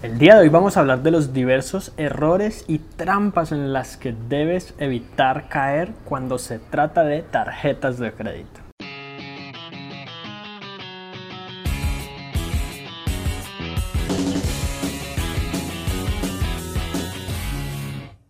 El día de hoy vamos a hablar de los diversos errores y trampas en las que debes evitar caer cuando se trata de tarjetas de crédito.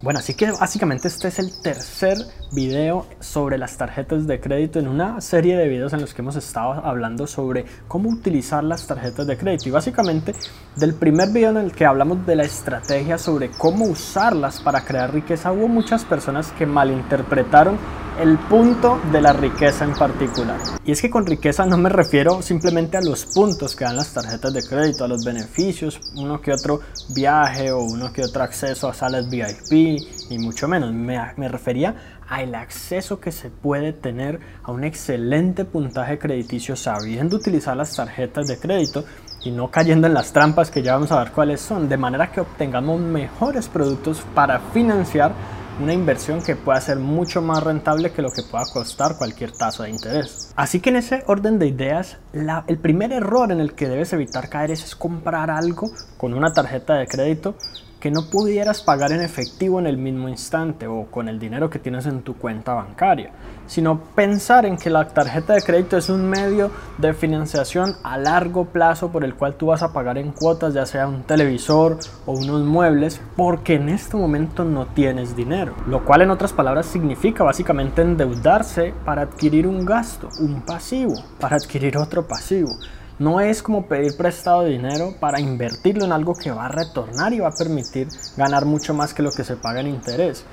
Bueno, así que básicamente este es el tercer video sobre las tarjetas de crédito en una serie de videos en los que hemos estado hablando sobre cómo utilizar las tarjetas de crédito. Y básicamente del primer video en el que hablamos de la estrategia sobre cómo usarlas para crear riqueza hubo muchas personas que malinterpretaron el punto de la riqueza en particular. Y es que con riqueza no me refiero simplemente a los puntos que dan las tarjetas de crédito, a los beneficios, uno que otro viaje o uno que otro acceso a salas VIP, ni mucho menos. Me, me refería al acceso que se puede tener a un excelente puntaje crediticio sabiendo utilizar las tarjetas de crédito y no cayendo en las trampas que ya vamos a ver cuáles son, de manera que obtengamos mejores productos para financiar una inversión que pueda ser mucho más rentable que lo que pueda costar cualquier tasa de interés. Así que en ese orden de ideas, el primer error en el que debes evitar caer es comprar algo con una tarjeta de crédito que no pudieras pagar en efectivo en el mismo instante o con el dinero que tienes en tu cuenta bancaria, sino pensar en que la tarjeta de crédito es un medio de financiación a largo plazo por el cual tú vas a pagar en cuotas, ya sea un televisor o unos muebles, porque en este momento no tienes dinero, lo cual en otras palabras significa básicamente endeudarse para adquirir un gasto, un pasivo, para adquirir otro pasivo. No es como pedir prestado dinero para invertirlo en algo que va a retornar y va a permitir ganar mucho más que lo que se paga en interés.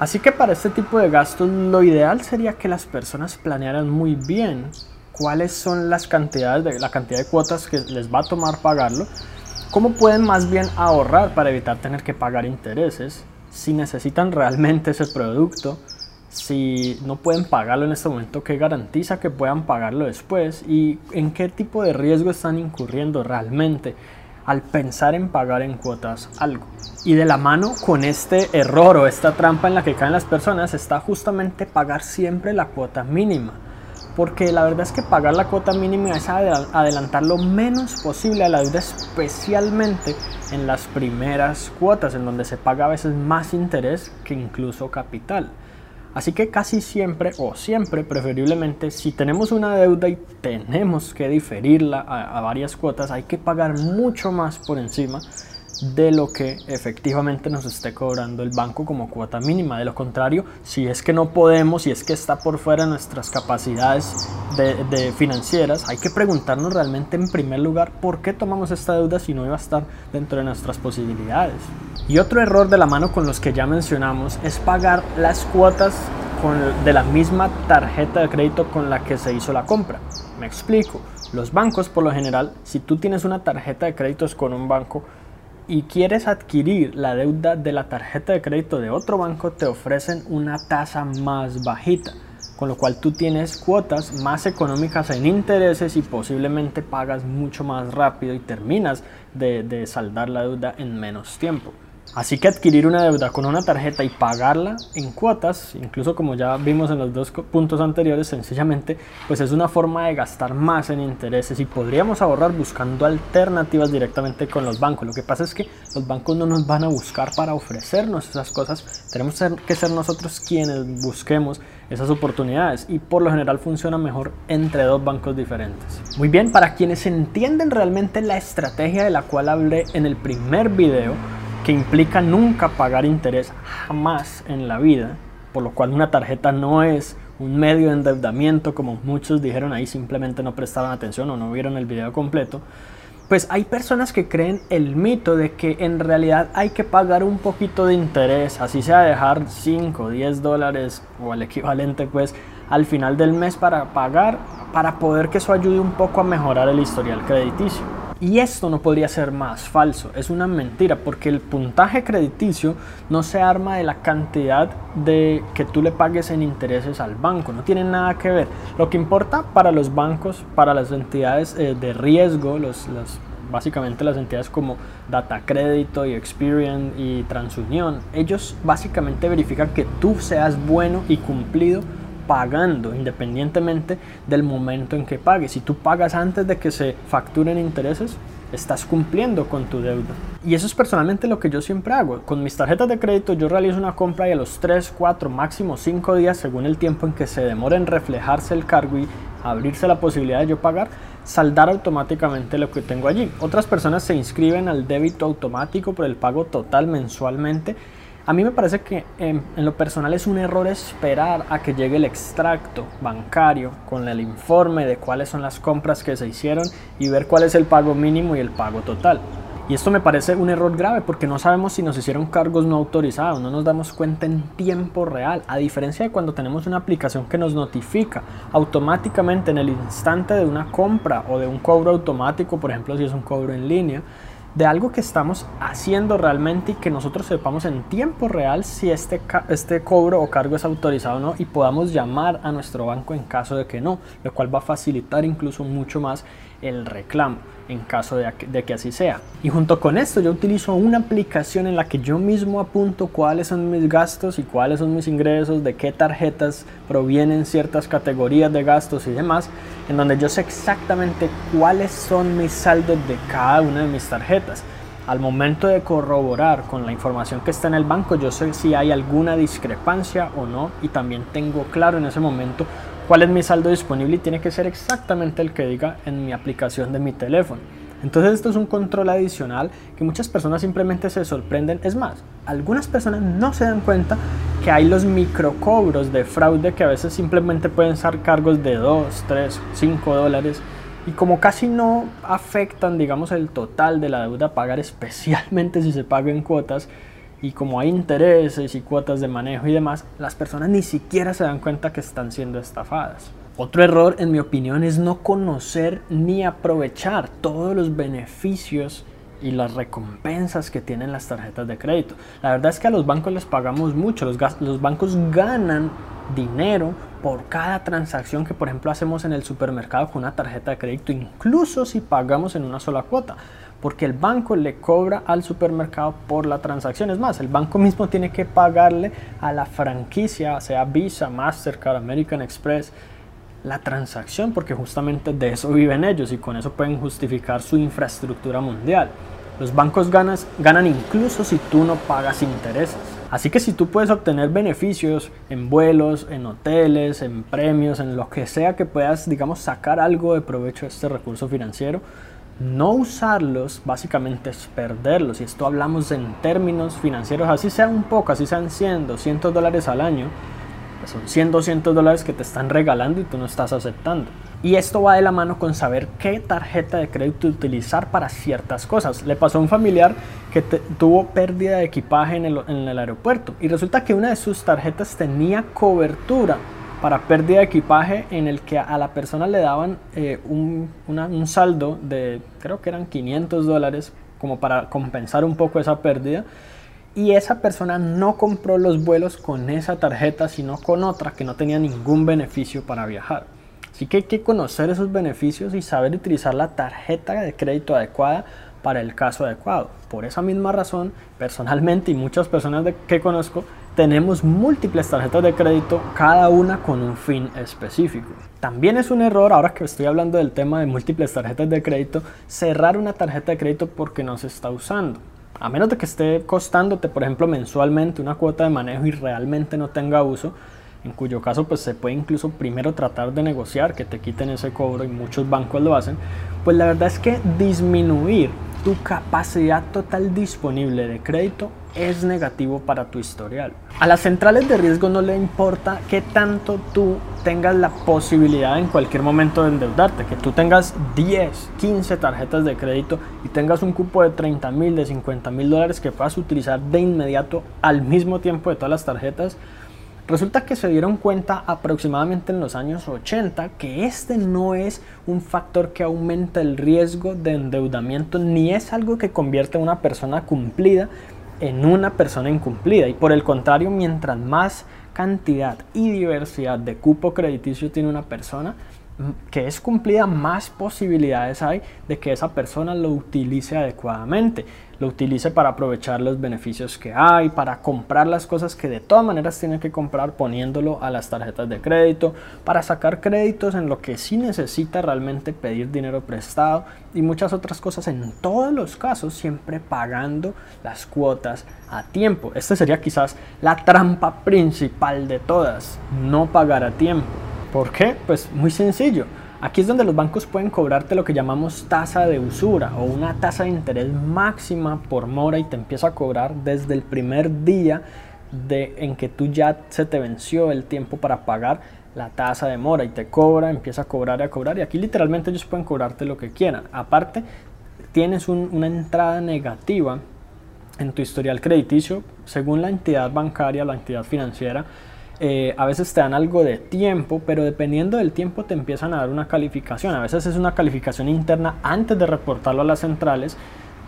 Así que para este tipo de gastos lo ideal sería que las personas planearan muy bien cuáles son las cantidades de la cantidad de cuotas que les va a tomar pagarlo, cómo pueden más bien ahorrar para evitar tener que pagar intereses, si necesitan realmente ese producto, si no pueden pagarlo en este momento, ¿qué garantiza que puedan pagarlo después? ¿Y en qué tipo de riesgo están incurriendo realmente al pensar en pagar en cuotas algo? Y de la mano con este error o esta trampa en la que caen las personas está justamente pagar siempre la cuota mínima. Porque la verdad es que pagar la cuota mínima es adelantar lo menos posible a la deuda, especialmente en las primeras cuotas, en donde se paga a veces más interés que incluso capital. Así que casi siempre o siempre preferiblemente si tenemos una deuda y tenemos que diferirla a, varias cuotas hay que pagar mucho más por encima de lo que efectivamente nos esté cobrando el banco como cuota mínima. De lo contrario, si es que no podemos, si es que está por fuera de nuestras capacidades de, financieras, hay que preguntarnos realmente en primer lugar por qué tomamos esta deuda si no iba a estar dentro de nuestras posibilidades. Y otro error de la mano con los que ya mencionamos es pagar las cuotas de la misma tarjeta de crédito con la que se hizo la compra. Me explico. Los bancos, por lo general, si tú tienes una tarjeta de créditos con un banco, y quieres adquirir la deuda de la tarjeta de crédito de otro banco, te ofrecen una tasa más bajita, con lo cual tú tienes cuotas más económicas en intereses y posiblemente pagas mucho más rápido y terminas de, saldar la deuda en menos tiempo. Así que adquirir una deuda con una tarjeta y pagarla en cuotas, incluso como ya vimos en los dos puntos anteriores, sencillamente, pues es una forma de gastar más en intereses y podríamos ahorrar buscando alternativas directamente con los bancos. Lo que pasa es que los bancos no nos van a buscar para ofrecernos esas cosas, tenemos que ser nosotros quienes busquemos esas oportunidades y por lo general funciona mejor entre dos bancos diferentes. Muy bien, para quienes entienden realmente la estrategia de la cual hablé en el primer video, que implica nunca pagar interés jamás en la vida, por lo cual una tarjeta no es un medio de endeudamiento como muchos dijeron ahí, simplemente no prestaron atención o no vieron el video completo, pues hay personas que creen el mito de que en realidad hay que pagar un poquito de interés, así sea dejar 5, 10 dólares o el equivalente pues al final del mes para pagar, para poder que eso ayude un poco a mejorar el historial crediticio. Y esto no podría ser más falso, es una mentira, porque el puntaje crediticio no se arma de la cantidad de que tú le pagues en intereses al banco, no tiene nada que ver. Lo que importa para los bancos, para las entidades eh, de riesgo, los, básicamente las entidades como Data Crédito y Experian y TransUnión, ellos básicamente verifican que tú seas bueno y cumplido pagando independientemente del momento en que pagues. Si tú pagas antes de que se facturen intereses, estás cumpliendo con tu deuda. Y eso es personalmente lo que yo siempre hago. Con mis tarjetas de crédito yo realizo una compra y a los 3, 4, máximo 5 días, según el tiempo en que se demora en reflejarse el cargo y abrirse la posibilidad de yo pagar, saldar automáticamente lo que tengo allí. Otras personas se inscriben al débito automático por el pago total mensualmente a mí me parece que en, lo personal es un error esperar a que llegue el extracto bancario con el informe de cuáles son las compras que se hicieron y ver cuál es el pago mínimo y el pago total. Y esto me parece un error grave porque no sabemos si nos hicieron cargos no autorizados, no nos damos cuenta en tiempo real, a diferencia de cuando tenemos una aplicación que nos notifica automáticamente en el instante de una compra o de un cobro automático, por ejemplo si es un cobro en línea, de algo que estamos haciendo realmente y que nosotros sepamos en tiempo real si este, este cobro o cargo es autorizado o no y podamos llamar a nuestro banco en caso de que no, lo cual va a facilitar incluso mucho más el reclamo en caso de, que así sea. Y junto con esto yo utilizo una aplicación en la que yo mismo apunto cuáles son mis gastos y cuáles son mis ingresos, de qué tarjetas provienen ciertas categorías de gastos y demás, en donde yo sé exactamente cuáles son mis saldos de cada una de mis tarjetas. Al momento de corroborar con la información que está en el banco, yo sé si hay alguna discrepancia o no y también tengo claro en ese momento cuál es mi saldo disponible y tiene que ser exactamente el que diga en mi aplicación de mi teléfono. Entonces esto es un control adicional que muchas personas simplemente se sorprenden. Es más, algunas personas no se dan cuenta que hay los microcobros de fraude que a veces simplemente pueden ser cargos de 2, 3, 5 dólares y como casi no afectan digamos el total de la deuda a pagar especialmente si se paga en cuotas y como hay intereses y cuotas de manejo y demás, las personas ni siquiera se dan cuenta que están siendo estafadas. Otro error, en mi opinión, es no conocer ni aprovechar todos los beneficios y las recompensas que tienen las tarjetas de crédito. La verdad es que a los bancos les pagamos mucho, los, los bancos ganan dinero por cada transacción que por ejemplo hacemos en el supermercado con una tarjeta de crédito, incluso si pagamos en una sola cuota porque el banco le cobra al supermercado por la transacción. Es más, el banco mismo tiene que pagarle a la franquicia, sea Visa, Mastercard, American Express, la transacción, porque justamente de eso viven ellos y con eso pueden justificar su infraestructura mundial. Los bancos ganas, ganan incluso si tú no pagas intereses. Así que si tú puedes obtener beneficios en vuelos, en hoteles, en premios, en lo que sea que puedas, digamos, sacar algo de provecho de este recurso financiero, no usarlos básicamente es perderlos. Y esto hablamos en términos financieros, así sea un poco, así sean 100, 200 dólares al año, pues son 100, 200 dólares que te están regalando y tú no estás aceptando. Y esto va de la mano con saber qué tarjeta de crédito utilizar para ciertas cosas. Le pasó a un familiar que tuvo pérdida de equipaje en el, en el aeropuerto y resulta que una de sus tarjetas tenía cobertura para pérdida de equipaje en el que a la persona le daban eh, un, un, saldo de creo que eran 500 dólares como para compensar un poco esa pérdida y esa persona no compró los vuelos con esa tarjeta sino con otra que no tenía ningún beneficio para viajar. Así que hay que conocer esos beneficios y saber utilizar la tarjeta de crédito adecuada para el caso adecuado. Por esa misma razón, personalmente y muchas personas que conozco tenemos múltiples tarjetas de crédito, cada una con un fin específico. También es un error, ahora que estoy hablando del tema de múltiples tarjetas de crédito, cerrar una tarjeta de crédito porque no se está usando. A menos de que esté costándote, por ejemplo, mensualmente una cuota de manejo y realmente no tenga uso, en cuyo caso pues se puede incluso primero tratar de negociar que te quiten ese cobro y muchos bancos lo hacen, pues la verdad es que disminuir tu capacidad total disponible de crédito es negativo para tu historial. A las centrales de riesgo no le importa qué tanto tú tengas la posibilidad en cualquier momento de endeudarte, que tú tengas 10, 15 tarjetas de crédito y tengas un cupo de 30 mil, de 50 mil dólares que puedas utilizar de inmediato al mismo tiempo de todas las tarjetas, Resulta que se dieron cuenta aproximadamente en los años 80 que este no es un factor que aumenta el riesgo de endeudamiento ni es algo que convierte a una persona cumplida en una persona incumplida. Y por el contrario, mientras más cantidad y diversidad de cupo crediticio tiene una persona, que es cumplida, más posibilidades hay de que esa persona lo utilice adecuadamente, lo utilice para aprovechar los beneficios que hay, para comprar las cosas que de todas maneras tiene que comprar poniéndolo a las tarjetas de crédito, para sacar créditos en lo que sí necesita realmente pedir dinero prestado y muchas otras cosas. En todos los casos siempre pagando las cuotas a tiempo. Esta sería quizás la trampa principal de todas, no pagar a tiempo. ¿Por qué? Pues muy sencillo. Aquí es donde los bancos pueden cobrarte lo que llamamos tasa de usura o una tasa de interés máxima por mora y te empieza a cobrar desde el primer día de, en que tú ya se te venció el tiempo para pagar la tasa de mora y te cobra, empieza a cobrar y a cobrar y aquí literalmente ellos pueden cobrarte lo que quieran. Aparte, tienes una entrada negativa en tu historial crediticio según la entidad bancaria, la entidad financiera eh, a veces te dan algo de tiempo, pero dependiendo del tiempo te empiezan a dar una calificación. A veces es una calificación interna antes de reportarlo a las centrales.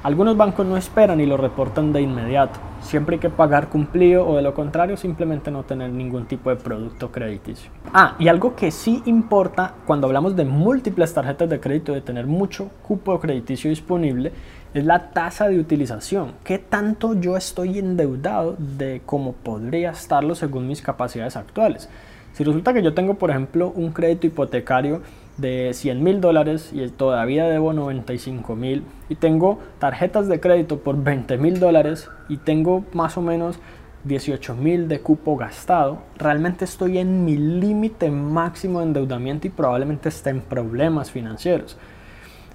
Algunos bancos no esperan y lo reportan de inmediato. Siempre hay que pagar cumplido o de lo contrario simplemente no tener ningún tipo de producto crediticio. Ah, y algo que sí importa cuando hablamos de múltiples tarjetas de crédito, de tener mucho cupo crediticio disponible, es la tasa de utilización. ¿Qué tanto yo estoy endeudado de cómo podría estarlo según mis capacidades actuales? Si resulta que yo tengo, por ejemplo, un crédito hipotecario de 100 mil dólares y todavía debo 95 mil y tengo tarjetas de crédito por 20 mil dólares y tengo más o menos 18 mil de cupo gastado, realmente estoy en mi límite máximo de endeudamiento y probablemente esté en problemas financieros.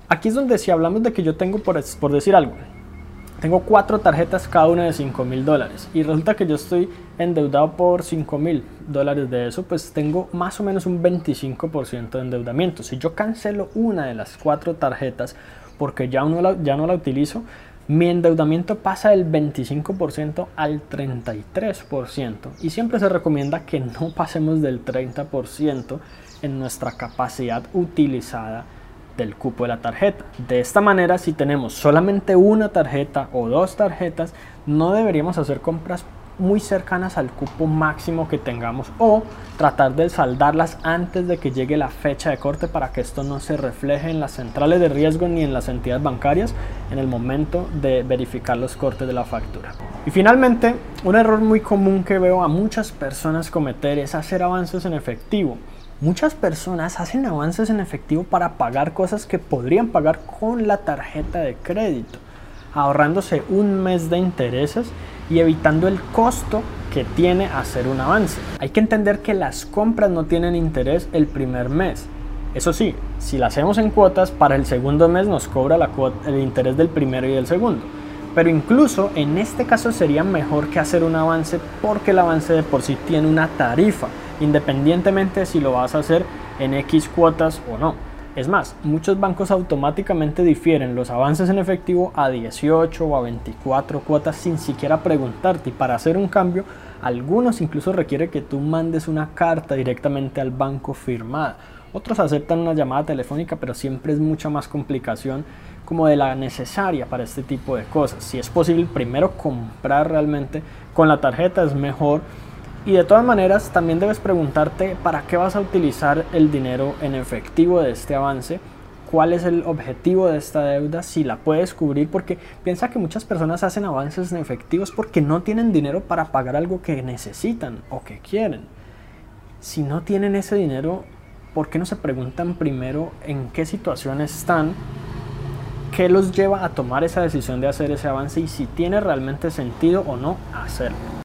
Aquí es donde si hablamos de que yo tengo, por, por decir algo, tengo cuatro tarjetas cada una de 5 mil dólares y resulta que yo estoy endeudado por 5 mil dólares de eso, pues tengo más o menos un 25% de endeudamiento. Si yo cancelo una de las cuatro tarjetas porque ya, uno ya no la utilizo, mi endeudamiento pasa del 25% al 33% y siempre se recomienda que no pasemos del 30% en nuestra capacidad utilizada del cupo de la tarjeta. De esta manera, si tenemos solamente una tarjeta o dos tarjetas, no deberíamos hacer compras muy cercanas al cupo máximo que tengamos o tratar de saldarlas antes de que llegue la fecha de corte para que esto no se refleje en las centrales de riesgo ni en las entidades bancarias en el momento de verificar los cortes de la factura. Y finalmente, un error muy común que veo a muchas personas cometer es hacer avances en efectivo. Muchas personas hacen avances en efectivo para pagar cosas que podrían pagar con la tarjeta de crédito, ahorrándose un mes de intereses y evitando el costo que tiene hacer un avance. Hay que entender que las compras no tienen interés el primer mes. Eso sí, si las hacemos en cuotas, para el segundo mes nos cobra la el interés del primero y del segundo. Pero incluso en este caso sería mejor que hacer un avance porque el avance de por sí tiene una tarifa independientemente si lo vas a hacer en X cuotas o no. Es más, muchos bancos automáticamente difieren los avances en efectivo a 18 o a 24 cuotas sin siquiera preguntarte y para hacer un cambio, algunos incluso requiere que tú mandes una carta directamente al banco firmada. Otros aceptan una llamada telefónica, pero siempre es mucha más complicación como de la necesaria para este tipo de cosas. Si es posible, primero comprar realmente con la tarjeta es mejor y de todas maneras, también debes preguntarte para qué vas a utilizar el dinero en efectivo de este avance, cuál es el objetivo de esta deuda, si la puedes cubrir, porque piensa que muchas personas hacen avances en efectivos porque no tienen dinero para pagar algo que necesitan o que quieren. Si no tienen ese dinero, ¿por qué no se preguntan primero en qué situación están? ¿Qué los lleva a tomar esa decisión de hacer ese avance y si tiene realmente sentido o no hacerlo?